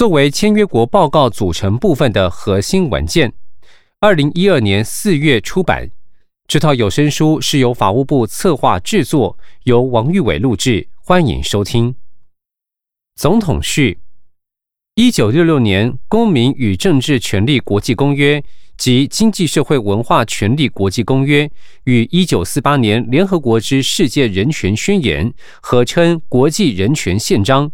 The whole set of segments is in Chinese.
作为签约国报告组成部分的核心文件，二零一二年四月出版。这套有声书是由法务部策划制作，由王玉伟录制。欢迎收听。总统序：一九六六年《公民与政治权利国际公约》及《经济社会文化权利国际公约》与一九四八年联合国之世界人权宣言合称《国际人权宪章》，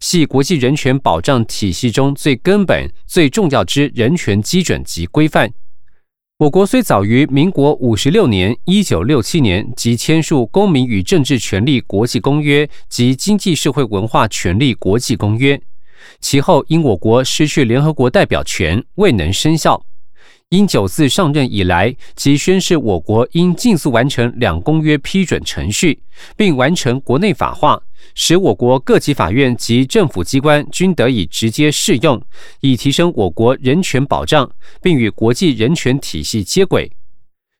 系国际人权保障体系中最根本、最重要之人权基准及规范。我国虽早于民国五十六年（一九六七年）即签署《公民与政治权利国际公约》及《经济社会文化权利国际公约》，其后因我国失去联合国代表权，未能生效。因九四上任以来，即宣示我国应尽速完成两公约批准程序，并完成国内法化。使我国各级法院及政府机关均得以直接适用，以提升我国人权保障，并与国际人权体系接轨。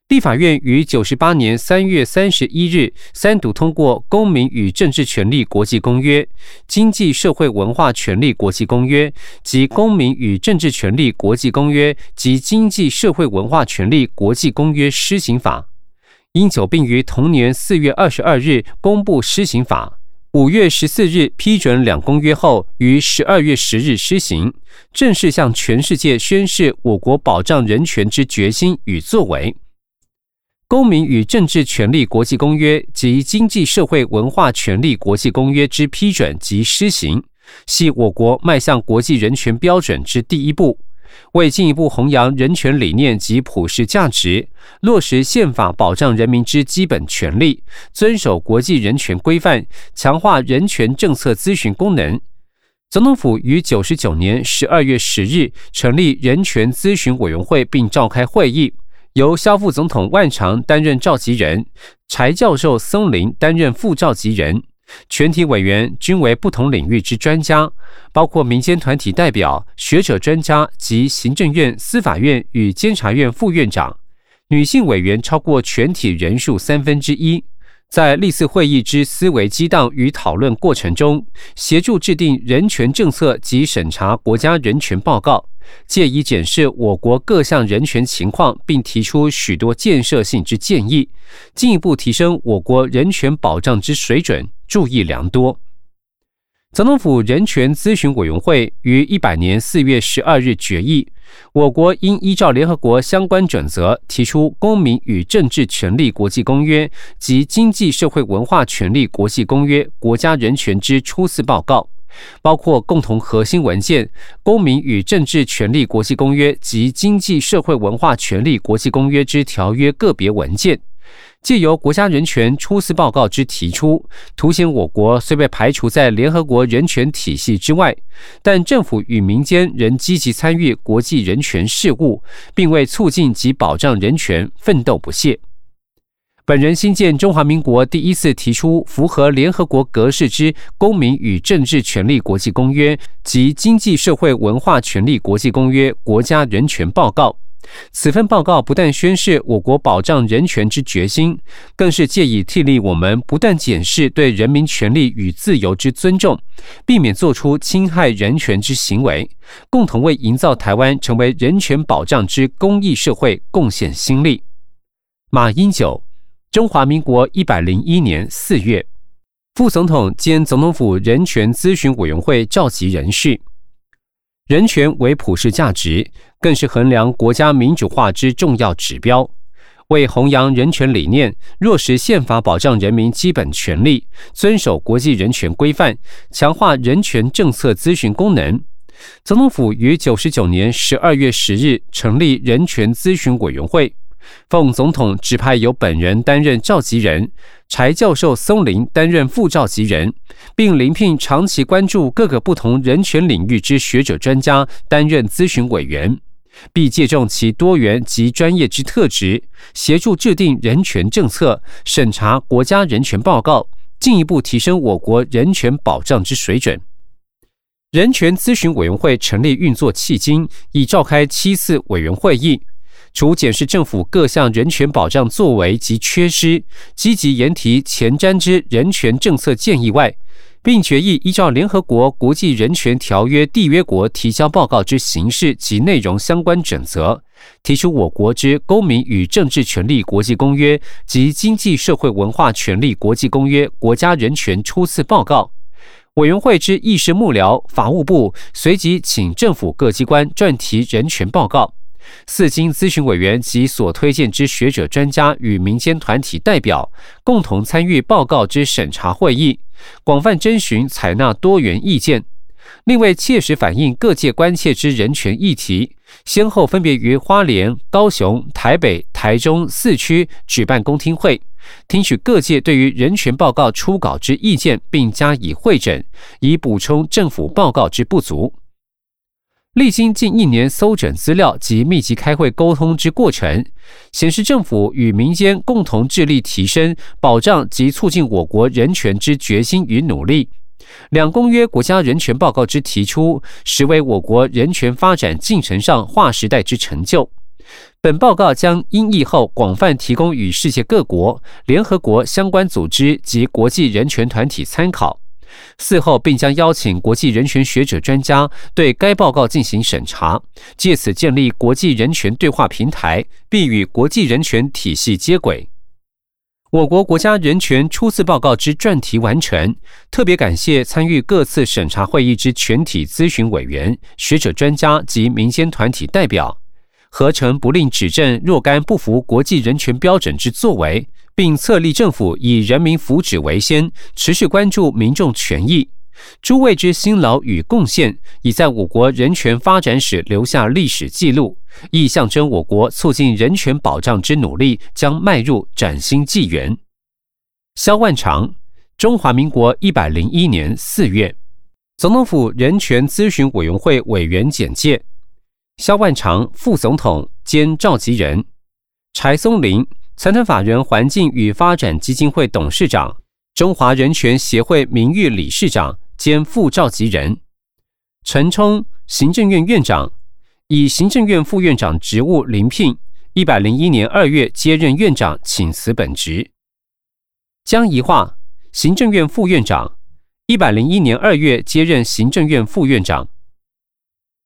立法院于九十八年三月三十一日三读通过《公民与政治权利国际公约》《经济社会文化权利国际公约》及《公民与政治权利国际公约》及《经济社会文化权利国际公约施行法》，因久并于同年四月二十二日公布施行法。五月十四日批准两公约后，于十二月十日施行，正式向全世界宣示我国保障人权之决心与作为。《公民与政治权利国际公约》及《经济社会文化权利国际公约》之批准及施行，系我国迈向国际人权标准之第一步。为进一步弘扬人权理念及普世价值，落实宪法保障人民之基本权利，遵守国际人权规范，强化人权政策咨询功能，总统府于九十九年十二月十日成立人权咨询委员会，并召开会议，由萧副总统万长担任召集人，柴教授松林担任副召集人。全体委员均为不同领域之专家，包括民间团体代表、学者专家及行政院、司法院与监察院副院长。女性委员超过全体人数三分之一。在历次会议之思维激荡与讨论过程中，协助制定人权政策及审查国家人权报告，借以检视我国各项人权情况，并提出许多建设性之建议，进一步提升我国人权保障之水准。注意良多。总统府人权咨询委员会于一百年四月十二日决议，我国应依照联合国相关准则，提出《公民与政治权利国际公约》及《经济社会文化权利国际公约》国家人权之初次报告，包括共同核心文件《公民与政治权利国际公约》及《经济社会文化权利国际公约》之条约个别文件。借由国家人权初次报告之提出，凸显我国虽被排除在联合国人权体系之外，但政府与民间仍积极参与国际人权事务，并为促进及保障人权奋斗不懈。本人新建中华民国第一次提出符合联合国格式之《公民与政治权利国际公约》及《经济社会文化权利国际公约》国家人权报告。此份报告不但宣示我国保障人权之决心，更是借以替力我们不断检视对人民权利与自由之尊重，避免做出侵害人权之行为，共同为营造台湾成为人权保障之公益社会贡献心力。马英九，中华民国一百零一年四月，副总统兼总统府人权咨询委员会召集人士。人权为普世价值，更是衡量国家民主化之重要指标。为弘扬人权理念，落实宪法保障人民基本权利，遵守国际人权规范，强化人权政策咨询功能，总统府于九十九年十二月十日成立人权咨询委员会。奉总统指派，由本人担任召集人，柴教授松林担任副召集人，并临聘长期关注各个不同人权领域之学者专家担任咨询委员，并借重其多元及专业之特质，协助制定人权政策、审查国家人权报告，进一步提升我国人权保障之水准。人权咨询委员会成立运作迄今，已召开七次委员会议。除检视政府各项人权保障作为及缺失，积极研提前瞻之人权政策建议外，并决议依照联合国国际人权条约缔约国提交报告之形式及内容相关准则，提出我国之公民与政治权利国际公约及经济社会文化权利国际公约国家人权初次报告。委员会之议事幕僚法务部随即请政府各机关撰提人权报告。四经咨询委员及所推荐之学者专家与民间团体代表共同参与报告之审查会议，广泛征询采纳多元意见。另为切实反映各界关切之人权议题，先后分别于花莲、高雄、台北、台中四区举办公听会，听取各界对于人权报告初稿之意见，并加以会诊，以补充政府报告之不足。历经近一年搜整资料及密集开会沟通之过程，显示政府与民间共同致力提升、保障及促进我国人权之决心与努力。两公约国家人权报告之提出，实为我国人权发展进程上划时代之成就。本报告将因议后广泛提供与世界各国、联合国相关组织及国际人权团体参考。事后，并将邀请国际人权学者专家对该报告进行审查，借此建立国际人权对话平台，并与国际人权体系接轨。我国国家人权初次报告之撰题完成，特别感谢参与各次审查会议之全体咨询委员、学者专家及民间团体代表，合成不令指正若干不符国际人权标准之作为。并策立政府以人民福祉为先，持续关注民众权益。诸位之辛劳与贡献，已在我国人权发展史留下历史记录，亦象征我国促进人权保障之努力将迈入崭新纪元。萧万长，中华民国一百零一年四月，总统府人权咨询委员会委员简介：萧万长，副总统兼召集人；柴松林。财团法人环境与发展基金会董事长、中华人权协会名誉理事长兼副召集人陈冲，行政院院长，以行政院副院长职务临聘，一百零一年二月接任院长，请辞本职。江宜桦，行政院副院长，一百零一年二月接任行政院副院长。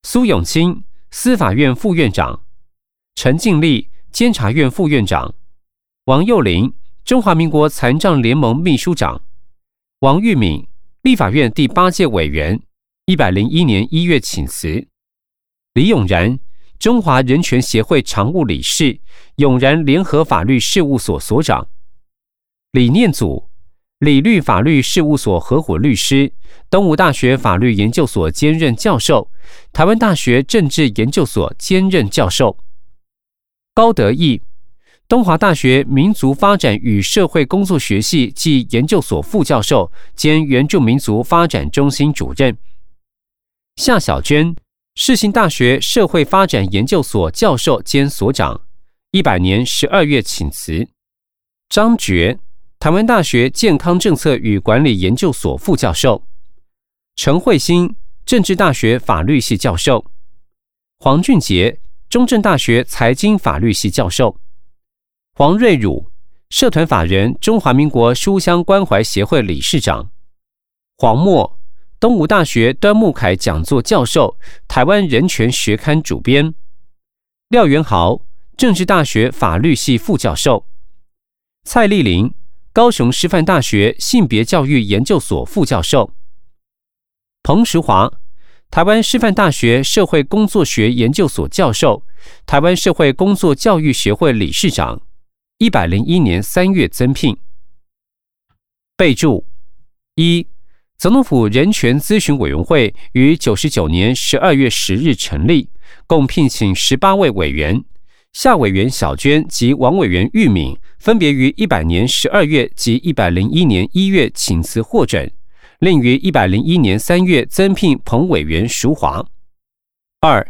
苏永清，司法院副院长，陈静丽，监察院副院长。王幼林，中华民国残障联盟秘书长；王玉敏，立法院第八届委员，一百零一年一月请辞；李永然，中华人权协会常务理事，永然联合法律事务所所长；李念祖，理律法律事务所合伙律师，东吴大学法律研究所兼任教授，台湾大学政治研究所兼任教授；高德义。东华大学民族发展与社会工作学系暨研究所副教授兼原住民族发展中心主任夏小娟，世新大学社会发展研究所教授兼所长，一百年十二月请辞。张觉，台湾大学健康政策与管理研究所副教授。陈慧欣，政治大学法律系教授。黄俊杰，中正大学财经法律系教授。黄瑞汝，社团法人中华民国书香关怀协会理事长；黄默，东吴大学端木凯讲座教授，台湾人权学刊主编；廖元豪，政治大学法律系副教授；蔡丽玲，高雄师范大学性别教育研究所副教授；彭石华，台湾师范大学社会工作学研究所教授，台湾社会工作教育学会理事长。一百零一年三月增聘。备注：一、总统府人权咨询委员会于九十九年十二月十日成立，共聘请十八位委员。夏委员小娟及王委员玉敏分别于一百年十二月及一百零一年一月请辞获准，另于一百零一年三月增聘彭委员淑华。二。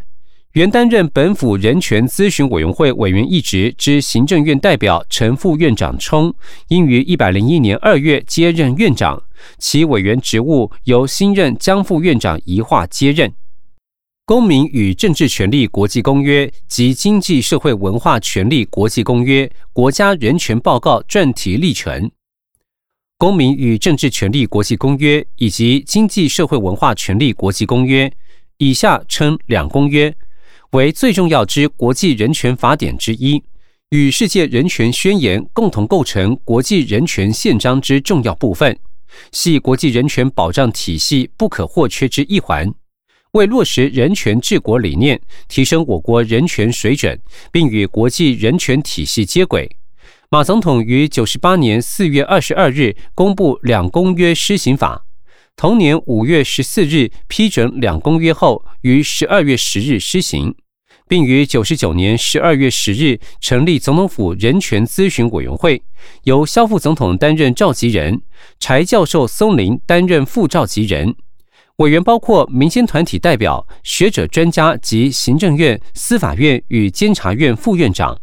原担任本府人权咨询委员会委员一职之行政院代表陈副院长冲，因于一百零一年二月接任院长，其委员职务由新任江副院长移化接任。公民与政治权利国际公约及经济社会文化权利国际公约国家人权报告撰题历程。公民与政治权利国际公约以及经济社会文化权利国际公约（以下称两公约）为最重要之国际人权法典之一，与世界人权宣言共同构成国际人权宪章之重要部分，系国际人权保障体系不可或缺之一环。为落实人权治国理念，提升我国人权水准，并与国际人权体系接轨，马总统于九十八年四月二十二日公布两公约施行法，同年五月十四日批准两公约后，于十二月十日施行，并于九十九年十二月十日成立总统府人权咨询委员会，由萧副总统担任召集人，柴教授松林担任副召集人。委员包括民间团体代表、学者、专家及行政院、司法院与监察院副院长。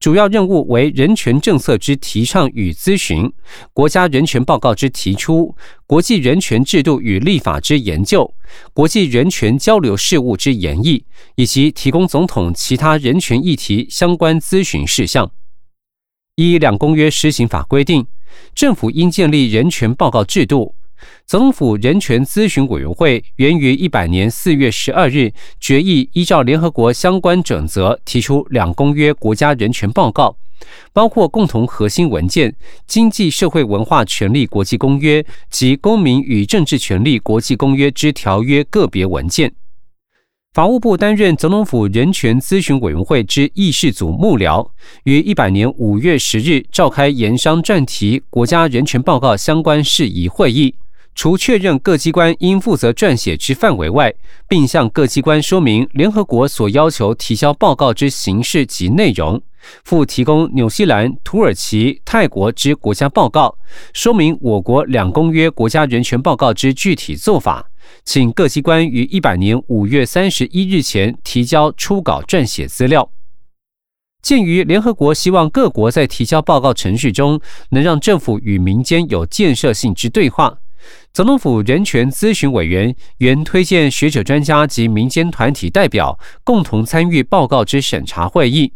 主要任务为人权政策之提倡与咨询、国家人权报告之提出、国际人权制度与立法之研究、国际人权交流事务之研议，以及提供总统其他人权议题相关咨询事项。依两公约施行法规定，政府应建立人权报告制度。总统府人权咨询委员会源于一百年四月十二日决议，依照联合国相关准则提出两公约国家人权报告，包括共同核心文件《经济社会文化权利国际公约》及《公民与政治权利国际公约之条约》个别文件。法务部担任总统府人权咨询委员会之议事组幕僚，于一百年五月十日召开研商专题国家人权报告相关事宜会议。除确认各机关应负责撰写之范围外，并向各机关说明联合国所要求提交报告之形式及内容，附提供纽西兰、土耳其、泰国之国家报告，说明我国两公约国家人权报告之具体做法，请各机关于一百年五月三十一日前提交初稿撰写资料。鉴于联合国希望各国在提交报告程序中，能让政府与民间有建设性之对话。总统府人权咨询委员原推荐学者、专家及民间团体代表共同参与报告之审查会议。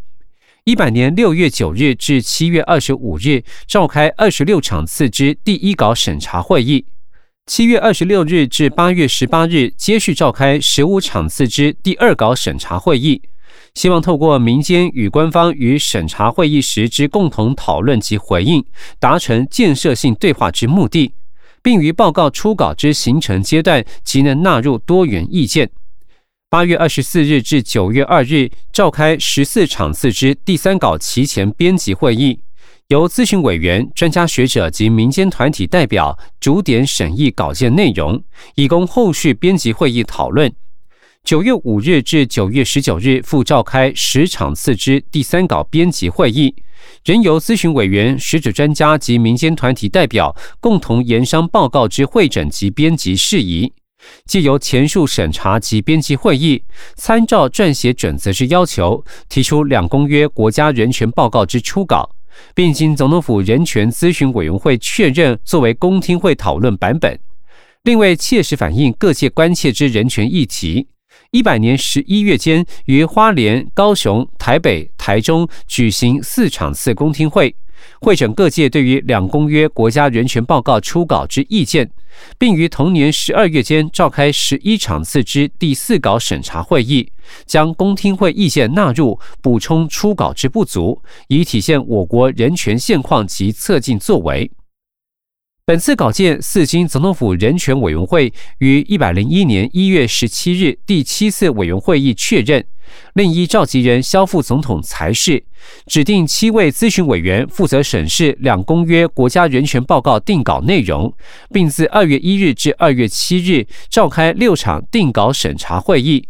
一百年六月九日至七月二十五日召开二十六场次之第一稿审查会议。七月二十六日至八月十八日接续召开十五场次之第二稿审查会议。希望透过民间与官方与审查会议时之共同讨论及回应，达成建设性对话之目的。并于报告初稿之形成阶段，即能纳入多元意见。八月二十四日至九月二日召开十四场次之第三稿提前编辑会议，由咨询委员、专家学者及民间团体代表主点审议稿件内容，以供后续编辑会议讨论。九月五日至九月十九日复召开十场次之第三稿编辑会议。仍由咨询委员、学者、专家及民间团体代表共同研商报告之会诊及编辑事宜，借由前述审查及编辑会议，参照撰写准则之要求，提出两公约国家人权报告之初稿，并经总统府人权咨询委员会确认作为公听会讨论版本，另为切实反映各界关切之人权议题。一百年十一月间，于花莲、高雄、台北、台中举行四场次公听会，会诊各界对于两公约国家人权报告初稿之意见，并于同年十二月间召开十一场次之第四稿审查会议，将公听会意见纳入，补充初稿之不足，以体现我国人权现况及策进作为。本次稿件四经总统府人权委员会于一百零一年一月十七日第七次委员会议确认，另依召集人萧副总统裁示，指定七位咨询委员负责审视两公约国家人权报告定稿内容，并自二月一日至二月七日召开六场定稿审查会议。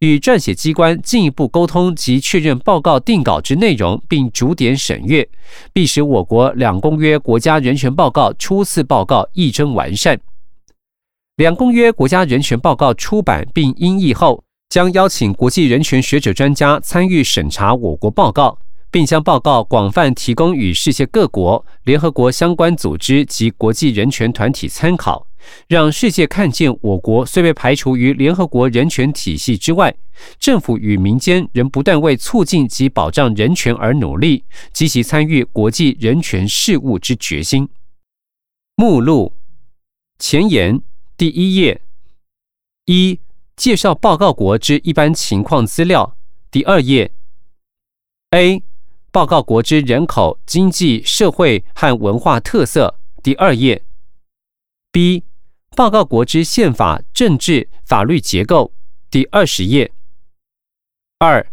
与撰写机关进一步沟通及确认报告定稿之内容，并逐点审阅，必使我国两公约国家人权报告初次报告议臻完善。两公约国家人权报告出版并音译后，将邀请国际人权学者专家参与审查我国报告，并将报告广泛提供与世界各国、联合国相关组织及国际人权团体参考。让世界看见，我国虽被排除于联合国人权体系之外，政府与民间仍不断为促进及保障人权而努力，积极参与国际人权事务之决心。目录。前言第一页。一介绍报告国之一般情况资料。第二页。A 报告国之人口、经济、社会和文化特色。第二页。B 报告国之宪法、政治、法律结构。第二十页。二。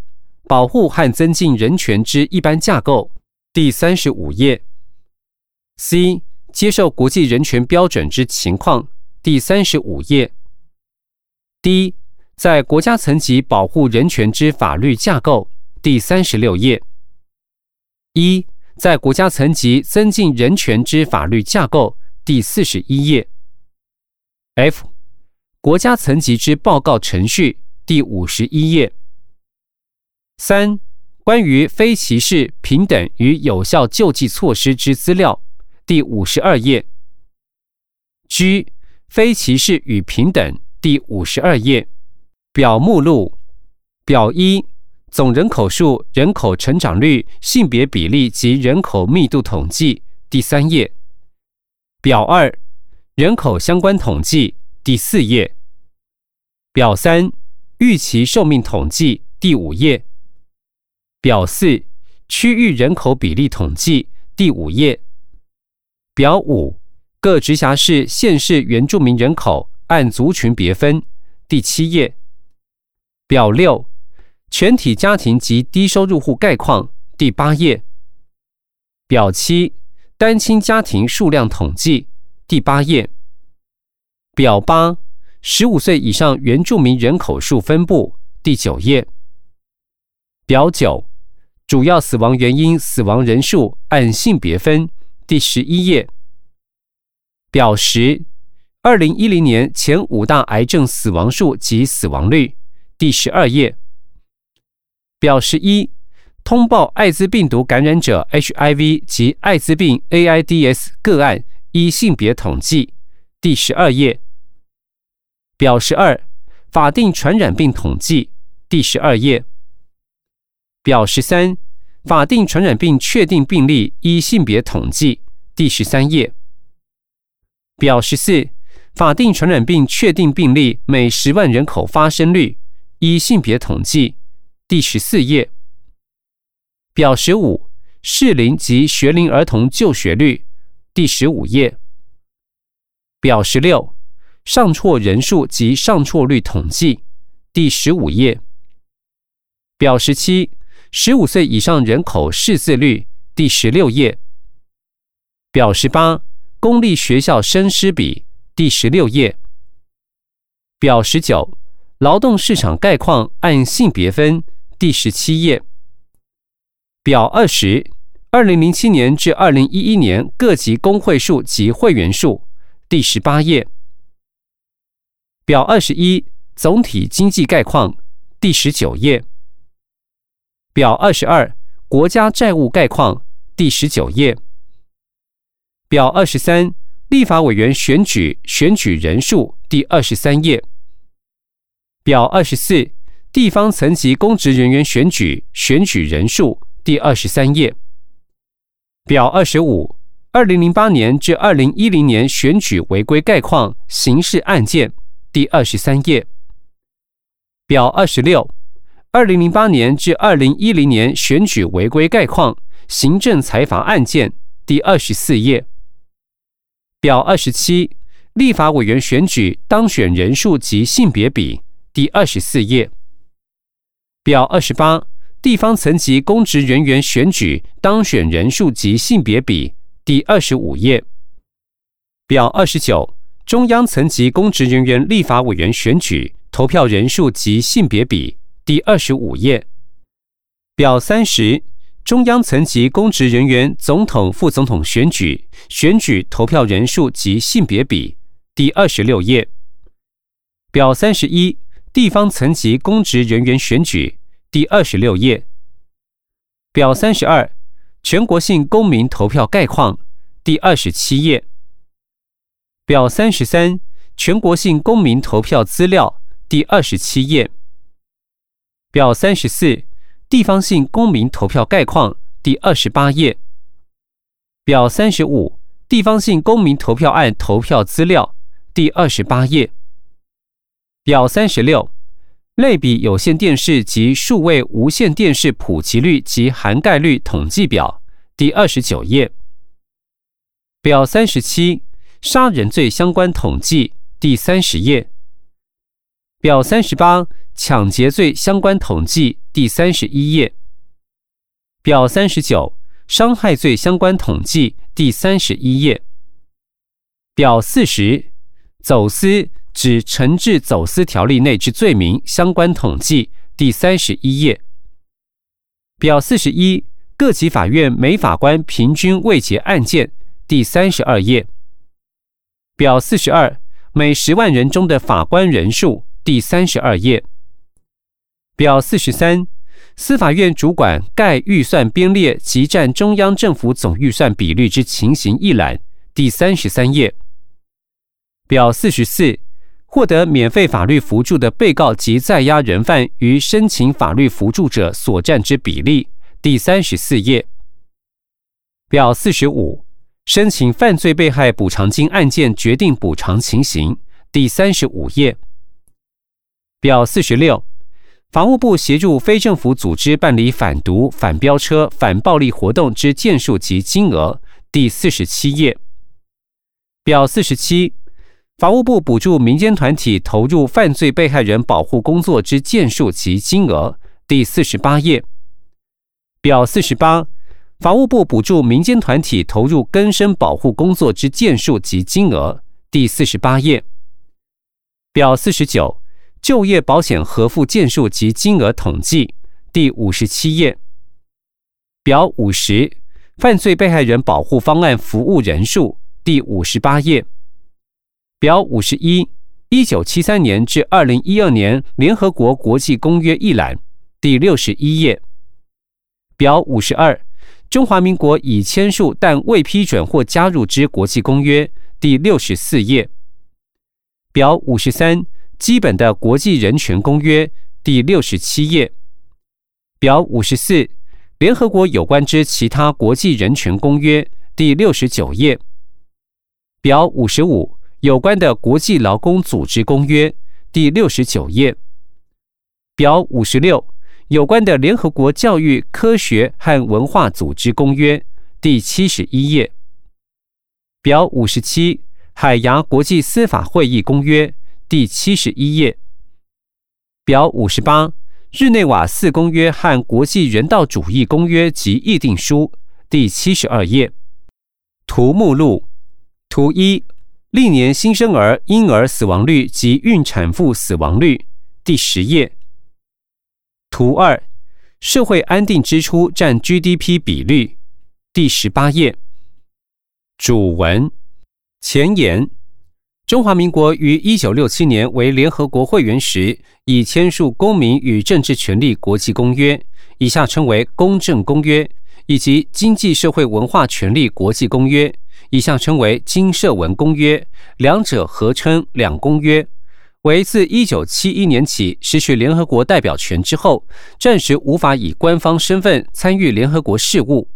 保护和增进人权之一般架构。第三十五页。C 接受国际人权标准之情况，第三十五页。D，在国家层级保护人权之法律架构，第三十六页。一，在国家层级增进人权之法律架构，第四十一页。F，国家层级之报告程序，第五十一页。三，关于非歧视、平等与有效救济措施之资料。第五十二页，G 非歧视与平等，第五十二页表目录表一总人口数、人口成长率、性别比例及人口密度统计，第三页表二人口相关统计，第四页表三预期寿命统计，第五页表四区域人口比例统计，第五页。表五，各直辖市、县市原住民人口按族群别分，第七页。表六，全体家庭及低收入户概况，第八页。表七，单亲家庭数量统计，第八页。表八，十五岁以上原住民人口数分布，第九页。表九，主要死亡原因、死亡人数按性别分。第十一页表十，二零一零年前五大癌症死亡数及死亡率。第十二页表十一，通报艾滋病毒感染者 HIV 及艾滋病 AIDS 个案依性别统计。第十二页表十二，法定传染病统计。第十二页表十三。法定传染病确定病例依性别统计，第十三页表十四，法定传染病确定病例每十万人口发生率依性别统计，第十四页表十五，适龄及学龄儿童就学率，第十五页。表十六，上错人数及上错率统计，第十五页。表十七。十五岁以上人口识字率第十六页。表十八公立学校生师比第十六页。表十九劳动市场概况按性别分第十七页。表二十二零零七年至二零一一年各级工会数及会员数第十八页表二十一总体经济概况第十九页。表二十二，国家债务概况，第十九页。表二十三，立法委员选举选举人数，第二十三页。表二十四，地方层级公职人员选举选举人数，第二十三页。表二十五，二零零八年至二零一零年选举违规概况刑事案件，第二十三页。表二十六。二零零八年至二零一零年选举违规概况行政裁罚案件第二十四页表二十七立法委员选举当选人数及性别比第二十四页表二十八地方层级公职人员选举当选人数及性别比第二十五页表二十九中央层级公职人员立法委员选举投票人数及性别比。第二十五页表三十，中央层级公职人员总统、副总统选举选举投票人数及性别比。第二十六页表三十一，地方层级公职人员选举。第二十六页表三十二，全国性公民投票概况。第二十七页表三十三，全国性公民投票资料。第二十七页。表三十四，地方性公民投票概况，第二十八页。表三十五，地方性公民投票案投票资料第二十八页表三十六类比有线电视及数位无线电视普及率及涵盖率统计表。第二十九页。表三十七杀人罪相关统计。第三十页。表三十八抢劫罪相关统计。第三十一页。表三十九伤害罪相关统计。第三十一页。表四十，走私指惩治走私条例内之罪名相关统计。第三十一页表四十一，各级法院每法官平均未结案件。第三十二页表四十二，每十万人中的法官人数。第三十二页表四十三。司法院主管盖预算编列及占中央政府总预算比率之情形一览，第三十三页表四十四，获得免费法律扶助的被告及在押人犯与申请法律扶助者所占之比例，第三十四页。表四十五，申请犯罪被害补偿金案件决定补偿情形，第三十五页。表四十六。法务部协助非政府组织办理反毒、反飙车、反暴力活动之件数及金额，第四十七页。表四十七。法务部补助民间团体投入犯罪被害人保护工作之件数及金额，第四十八页。表四十八。法务部补助民间团体投入根生保护工作之件数及金额，第四十八页。表四十九。就业保险核付件数及金额统计，第五十七页。表五十，犯罪被害人保护方案服务人数，第五十八页。表五十一，一九七三年至二零一二年联合国国际公约一览，第六十一页表五十二，中华民国已签署但未批准或加入之国际公约，第六十四页表五十三。基本的国际人权公约第六十七页表五十四，联合国有关之其他国际人权公约第六十九页表五十五，有关的国际劳工组织公约第六十九页。表五十六，有关的联合国教育、科学和文化组织公约第七十一页。表五十七，海牙国际司法会议公约。第七十一页。表五十八，日内瓦四公约和国际人道主义公约及议定书第七十二页。图目录图一，历年新生儿婴儿死亡率及孕产妇死亡率第十页图二，社会安定支出占 GDP 比率第十八页主文前言。中华民国于一九六七年为联合国会员时，已签署《公民与政治权利国际公约》（以下称为《公政公约》）以及《经济社会文化权利国际公约》（一项称为《金社文公约》），两者合称两公约。为自一九七一年起失去联合国代表权之后，暂时无法以官方身份参与联合国事务。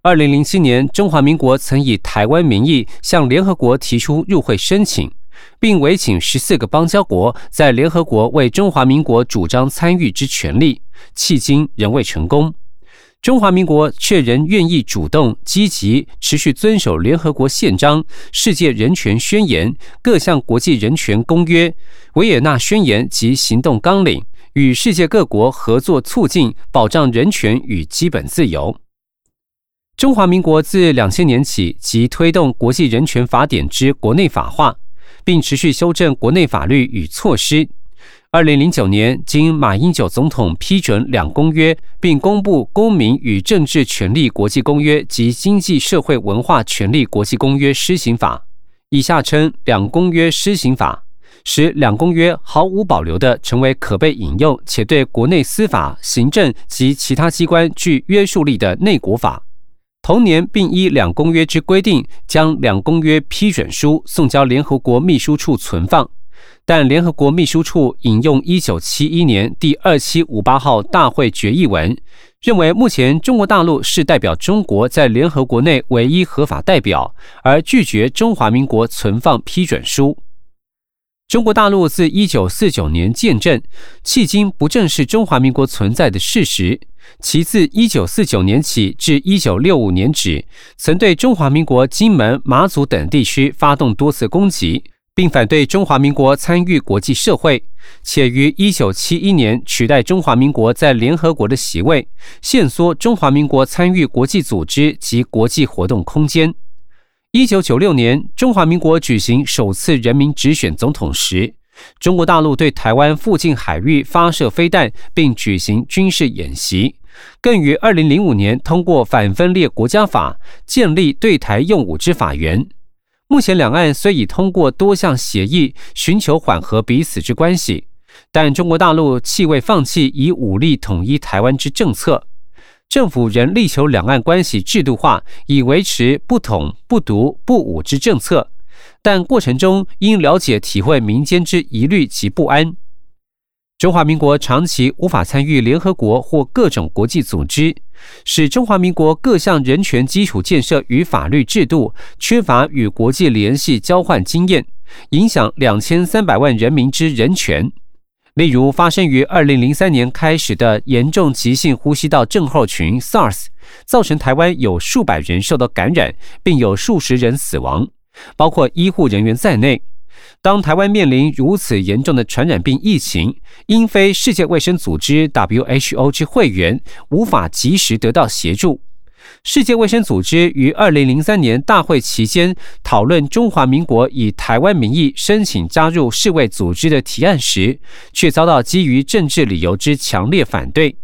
二零零七年，中华民国曾以台湾名义向联合国提出入会申请，并委请十四个邦交国在联合国为中华民国主张参与之权利，迄今仍未成功。中华民国却仍愿意主动、积极、持续遵守联合国宪章、世界人权宣言、各项国际人权公约、维也纳宣言及行动纲领，与世界各国合作，促进保障人权与基本自由。中华民国自两千年起即推动国际人权法典之国内法化，并持续修正国内法律与措施。二零零九年，经马英九总统批准两公约，并公布《公民与政治权利国际公约》及《经济社会文化权利国际公约施行法》（以下称两公约施行法），使两公约毫无保留地成为可被引用且对国内司法、行政及其他机关具约束力的内国法。同年，并依两公约之规定，将两公约批准书送交联合国秘书处存放。但联合国秘书处引用一九七一年第二七五八号大会决议文，认为目前中国大陆是代表中国在联合国内唯一合法代表，而拒绝中华民国存放批准书。中国大陆自一九四九年建政，迄今不正是中华民国存在的事实。其自一九四九年起至一九六五年止，曾对中华民国金门、马祖等地区发动多次攻击。并反对中华民国参与国际社会，且于一九七一年取代中华民国在联合国的席位，限缩中华民国参与国际组织及国际活动空间。一九九六年，中华民国举行首次人民直选总统时，中国大陆对台湾附近海域发射飞弹，并举行军事演习，更于二零零五年通过反分裂国家法，建立对台用武之法源。目前两岸虽已通过多项协议，寻求缓和彼此之关系，但中国大陆弃未放弃以武力统一台湾之政策。政府仍力求两岸关系制度化，以维持不统、不独、不武之政策。但过程中应了解、体会民间之疑虑及不安。中华民国长期无法参与联合国或各种国际组织，使中华民国各项人权基础建设与法律制度缺乏与国际联系交换经验，影响两千三百万人民之人权。例如，发生于二零零三年开始的严重急性呼吸道症候群 （SARS），造成台湾有数百人受到感染，并有数十人死亡，包括医护人员在内。当台湾面临如此严重的传染病疫情，因非世界卫生组织 （WHO） 之会员，无法及时得到协助。世界卫生组织于二零零三年大会期间讨论中华民国以台湾名义申请加入世卫组织的提案时，却遭到基于政治理由之强烈反对。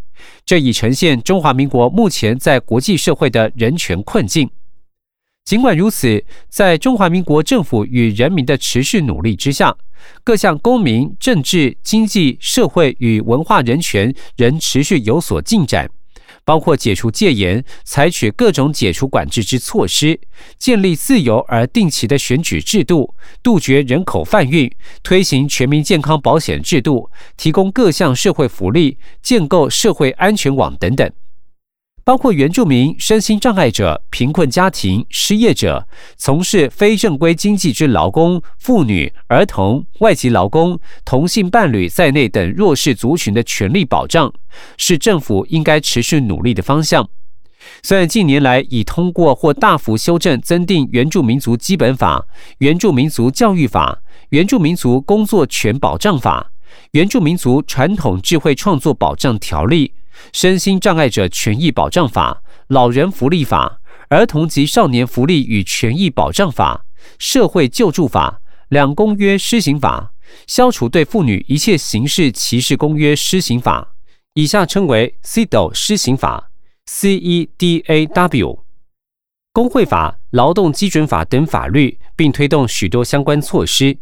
这已呈现中华民国目前在国际社会的人权困境。尽管如此，在中华民国政府与人民的持续努力之下，各项公民、政治、经济、社会与文化人权仍持续有所进展，包括解除戒严、采取各种解除管制之措施、建立自由而定期的选举制度、杜绝人口贩运、推行全民健康保险制度、提供各项社会福利、建构社会安全网等等。包括原住民、身心障碍者、贫困家庭、失业者、从事非正规经济之劳工、妇女、儿童、外籍劳工、同性伴侣在内等弱势族群的权利保障，是政府应该持续努力的方向。虽然近年来已通过或大幅修正增订原住民族基本法、原住民族教育法、原住民族工作权保障法、原住民族传统智慧创作保障条例。身心障碍者权益保障法、老人福利法、儿童及少年福利与权益保障法、社会救助法、两公约施行法、消除对妇女一切形式歧视公约施行法（以下称为 CEDAW 施行法 ）（CEDAW）、工会法、劳动基准法等法律，并推动许多相关措施。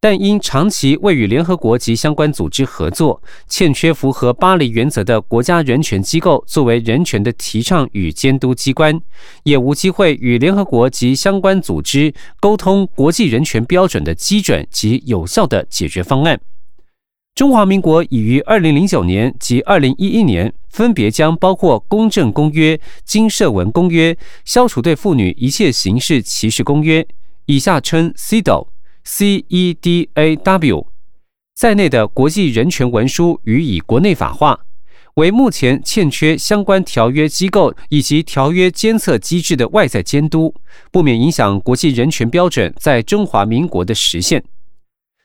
但因长期未与联合国及相关组织合作，欠缺符合巴黎原则的国家人权机构作为人权的提倡与监督机关，也无机会与联合国及相关组织沟通国际人权标准的基准及有效的解决方案。中华民国已于二零零九年及二零一一年分别将包括《公正公约》《金社文公约》《消除对妇女一切形式歧视公约》（以下称 CEDAW）。CEDAW 在内的国际人权文书予以国内法化，为目前欠缺相关条约机构以及条约监测机制的外在监督，不免影响国际人权标准在中华民国的实现。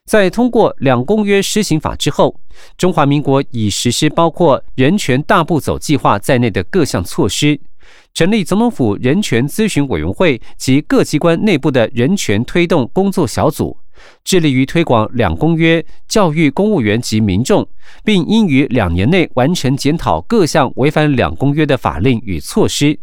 在通过两公约施行法之后，中华民国已实施包括人权大步走计划在内的各项措施。成立总统府人权咨询委员会及各机关内部的人权推动工作小组，致力于推广两公约，教育公务员及民众，并应于两年内完成检讨各项违反两公约的法令与措施。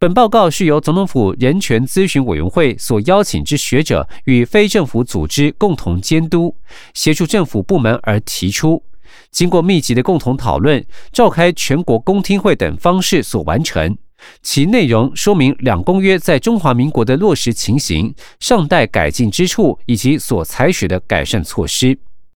本报告是由总统府人权咨询委员会所邀请之学者与非政府组织共同监督、协助政府部门而提出。经过密集的共同讨论、召开全国公听会等方式所完成，其内容说明两公约在中华民国的落实情形、尚待改进之处以及所采取的改善措施。